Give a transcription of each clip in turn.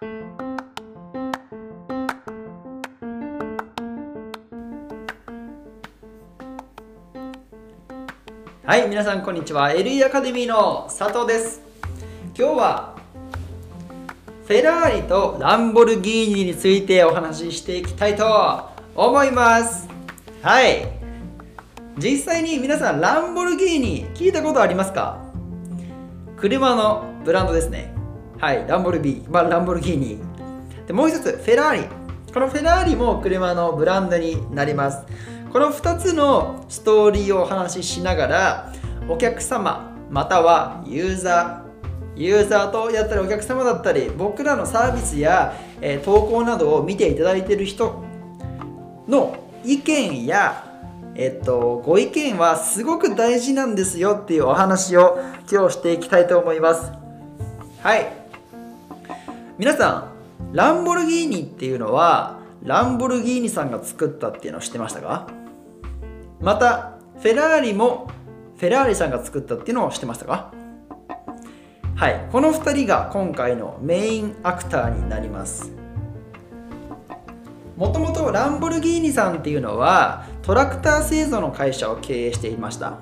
はい皆さんこんにちは。LE アカデミーの佐藤です。今日はフェラーリとランボルギーニについてお話ししていきたいと思います。はい。実際に皆さんランボルギーニ聞いたことありますか？車のブランドですね。はいランボルビー、まあ、ランボルギーニ。でもう一つフェラーリ。このフェラーリも車のブランドになります。この2つのストーリーをお話ししながらお客様またはユーザーユーザーとやったりお客様だったり僕らのサービスや、えー、投稿などを見ていただいている人の意見やえっと、ご意見はすごく大事なんですよっていうお話を今日していきたいと思います。はい。皆さんランボルギーニっていうのはランボルギーニさんが作ったっていうのを知ってましたか？またフェラーリもフェラーリさんが作ったっていうのを知ってましたか？はいこの2人が今回のメインアクターになります。もともとランボルギーニさんっていうのはトラクター製造の会社を経営していました。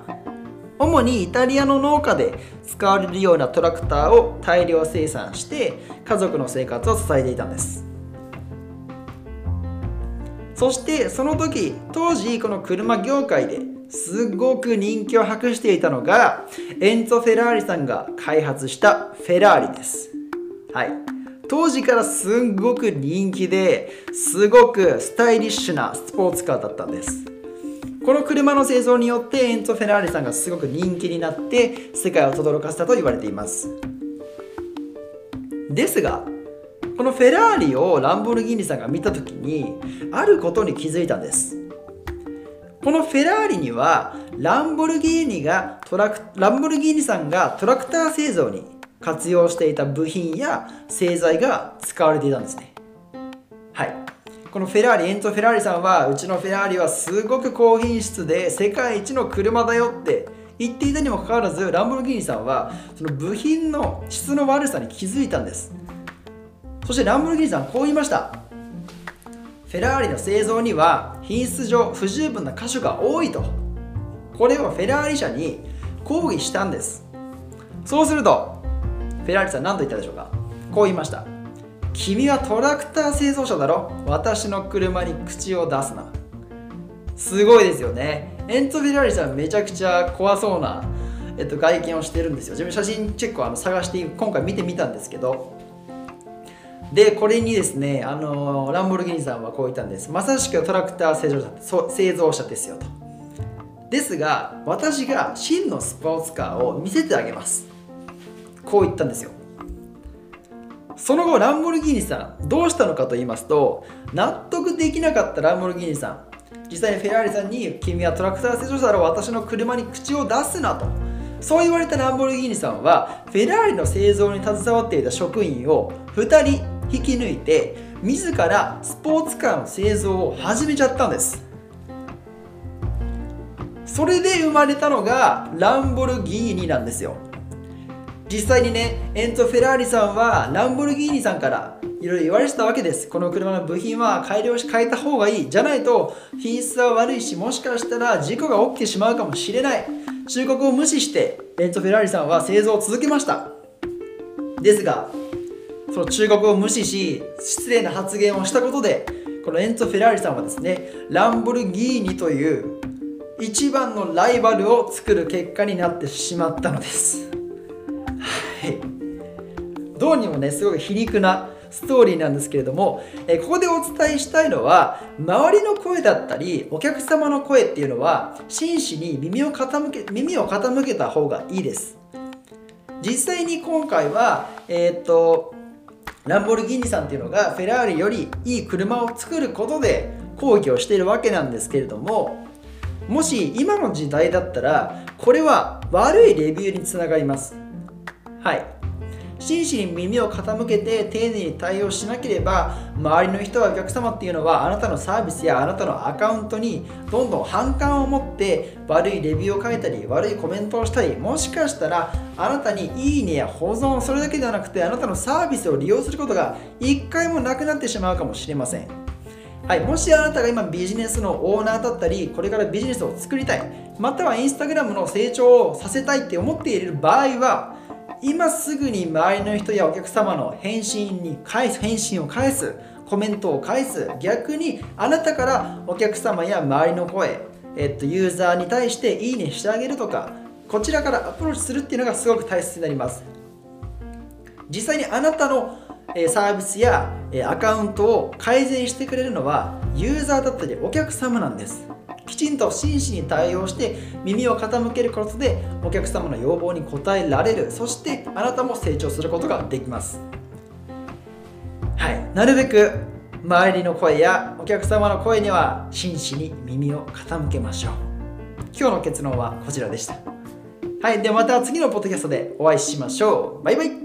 主にイタリアの農家で使われるようなトラクターを大量生産して家族の生活を支えていたんです。そしてその時当時この車業界ですごく人気を博していたのがエンツォ・フェラーリさんが開発したフェラーリです。はい。当時からすんごく人気ですごくスタイリッシュなスポーツカーだったんです。この車の製造によってエンツォ・フェラーリさんがすごく人気になって世界を轟かせたと言われています。ですがこのフェラーリをランボルギーニさんが見た時にあることに気づいたんです。このフェラーリにはランボルギーニがトラクランボルギーニさんがトラクター製造に活用していた部品や製材が使われていたんですね。はい。このフェラーリエンツォ・フェラーリさんはうちのフェラーリはすごく高品質で世界一の車だよって言っていたにもかかわらずランボルギーニさんはその部品の質の悪さに気づいたんです。そしてランボルギーニさんこう言いました。フェラーリの製造には品質上不十分な箇所が多いと。これをフェラーリ社に抗議したんです。そうするとフェラーリさん何と言ったでしょうか。こう言いました。君はトラクター製造者だろ？私の車に口を出すな。すごいですよね。エンツォ・フェラーリさんめちゃくちゃ怖そうな、えっと、外見をしてるんですよ。自分写真チェックをあの探して今回見てみたんですけど。でこれにですねあのランボルギーニさんはこう言ったんです。まさしくトラクター製造者製造者ですよと。ですが私が真のスポーツカーを見せてあげます。こう言ったんですよ。その後ランボルギーニさんどうしたのかと言いますと納得できなかったランボルギーニさん。実際にフェラーリさんに「君はトラクター製造者だろ私の車に口を出すな」と。そう言われたランボルギーニさんはフェラーリの製造に携わっていた職員を2人引き抜いて自らスポーツカーの製造を始めちゃったんです。それで生まれたのがランボルギーニなんですよ。実際にねエンツォ・フェラーリさんはランボルギーニさんからいろいろ言われてたわけです。この車の部品は改良し変えた方がいいじゃないと品質は悪いしもしかしたら事故が起きてしまうかもしれない。忠告を無視してエンツォ・フェラーリさんは製造を続けました。ですがその忠告を無視し失礼な発言をしたことでこのエンツォ・フェラーリさんはですねランボルギーニという一番のライバルを作る結果になってしまったのです。い。どうにもねすごく皮肉なストーリーなんですけれども、えここでお伝えしたいのは周りの声だったりお客様の声っていうのは真摯に耳を傾け耳を傾けた方がいいです。実際に今回はえー、っとランボルギーニさんっていうのがフェラーリよりいい車を作ることで抗議をしているわけなんですけれどももし今の時代だったらこれは悪いレビューにつながります。はい。真摯に耳を傾けて丁寧に対応しなければ周りの人はお客様っていうのはあなたのサービスやあなたのアカウントにどんどん反感を持って悪いレビューを書いたり悪いコメントをしたりもしかしたらあなたにいいねや保存それだけではなくてあなたのサービスを利用することが一回もなくなってしまうかもしれません。はい、もしあなたが今ビジネスのオーナーだったりこれからビジネスを作りたいまたはインスタグラムの成長をさせたいって思っている場合は今すぐに周りの人やお客様の返信に返す返信を返すコメントを返す。逆にあなたからお客様や周りの声、えっと、ユーザーに対していいねしてあげるとかこちらからアプローチするっていうのがすごく大切になります。実際にあなたのサービスやアカウントを改善してくれるのはユーザーだったりお客様なんです。きちんと真摯に対応して耳を傾けることでお客様の要望に応えられる。そしてあなたも成長することができます。はい。なるべく周りの声やお客様の声には真摯に耳を傾けましょう。今日の結論はこちらでした。はい。ではまた次のポッドキャストでお会いしましょう。バイバイ。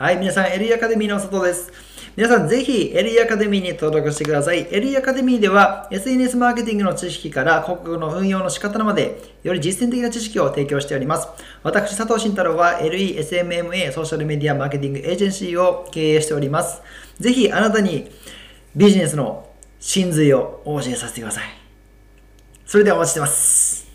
はい、皆さん、LE アカデミーの外です。皆さん、ぜひ LE アカデミーに登録してください。LE アカデミーでは SNS マーケティングの知識から広告の運用の仕方まで、より実践的な知識を提供しております。私、佐藤慎太郎は LE、SMMA、ソーシャルメディアマーケティングエージェンシーを経営しております。ぜひ、あなたにビジネスの真髄をお教えさせてください。それではお待ちしてます。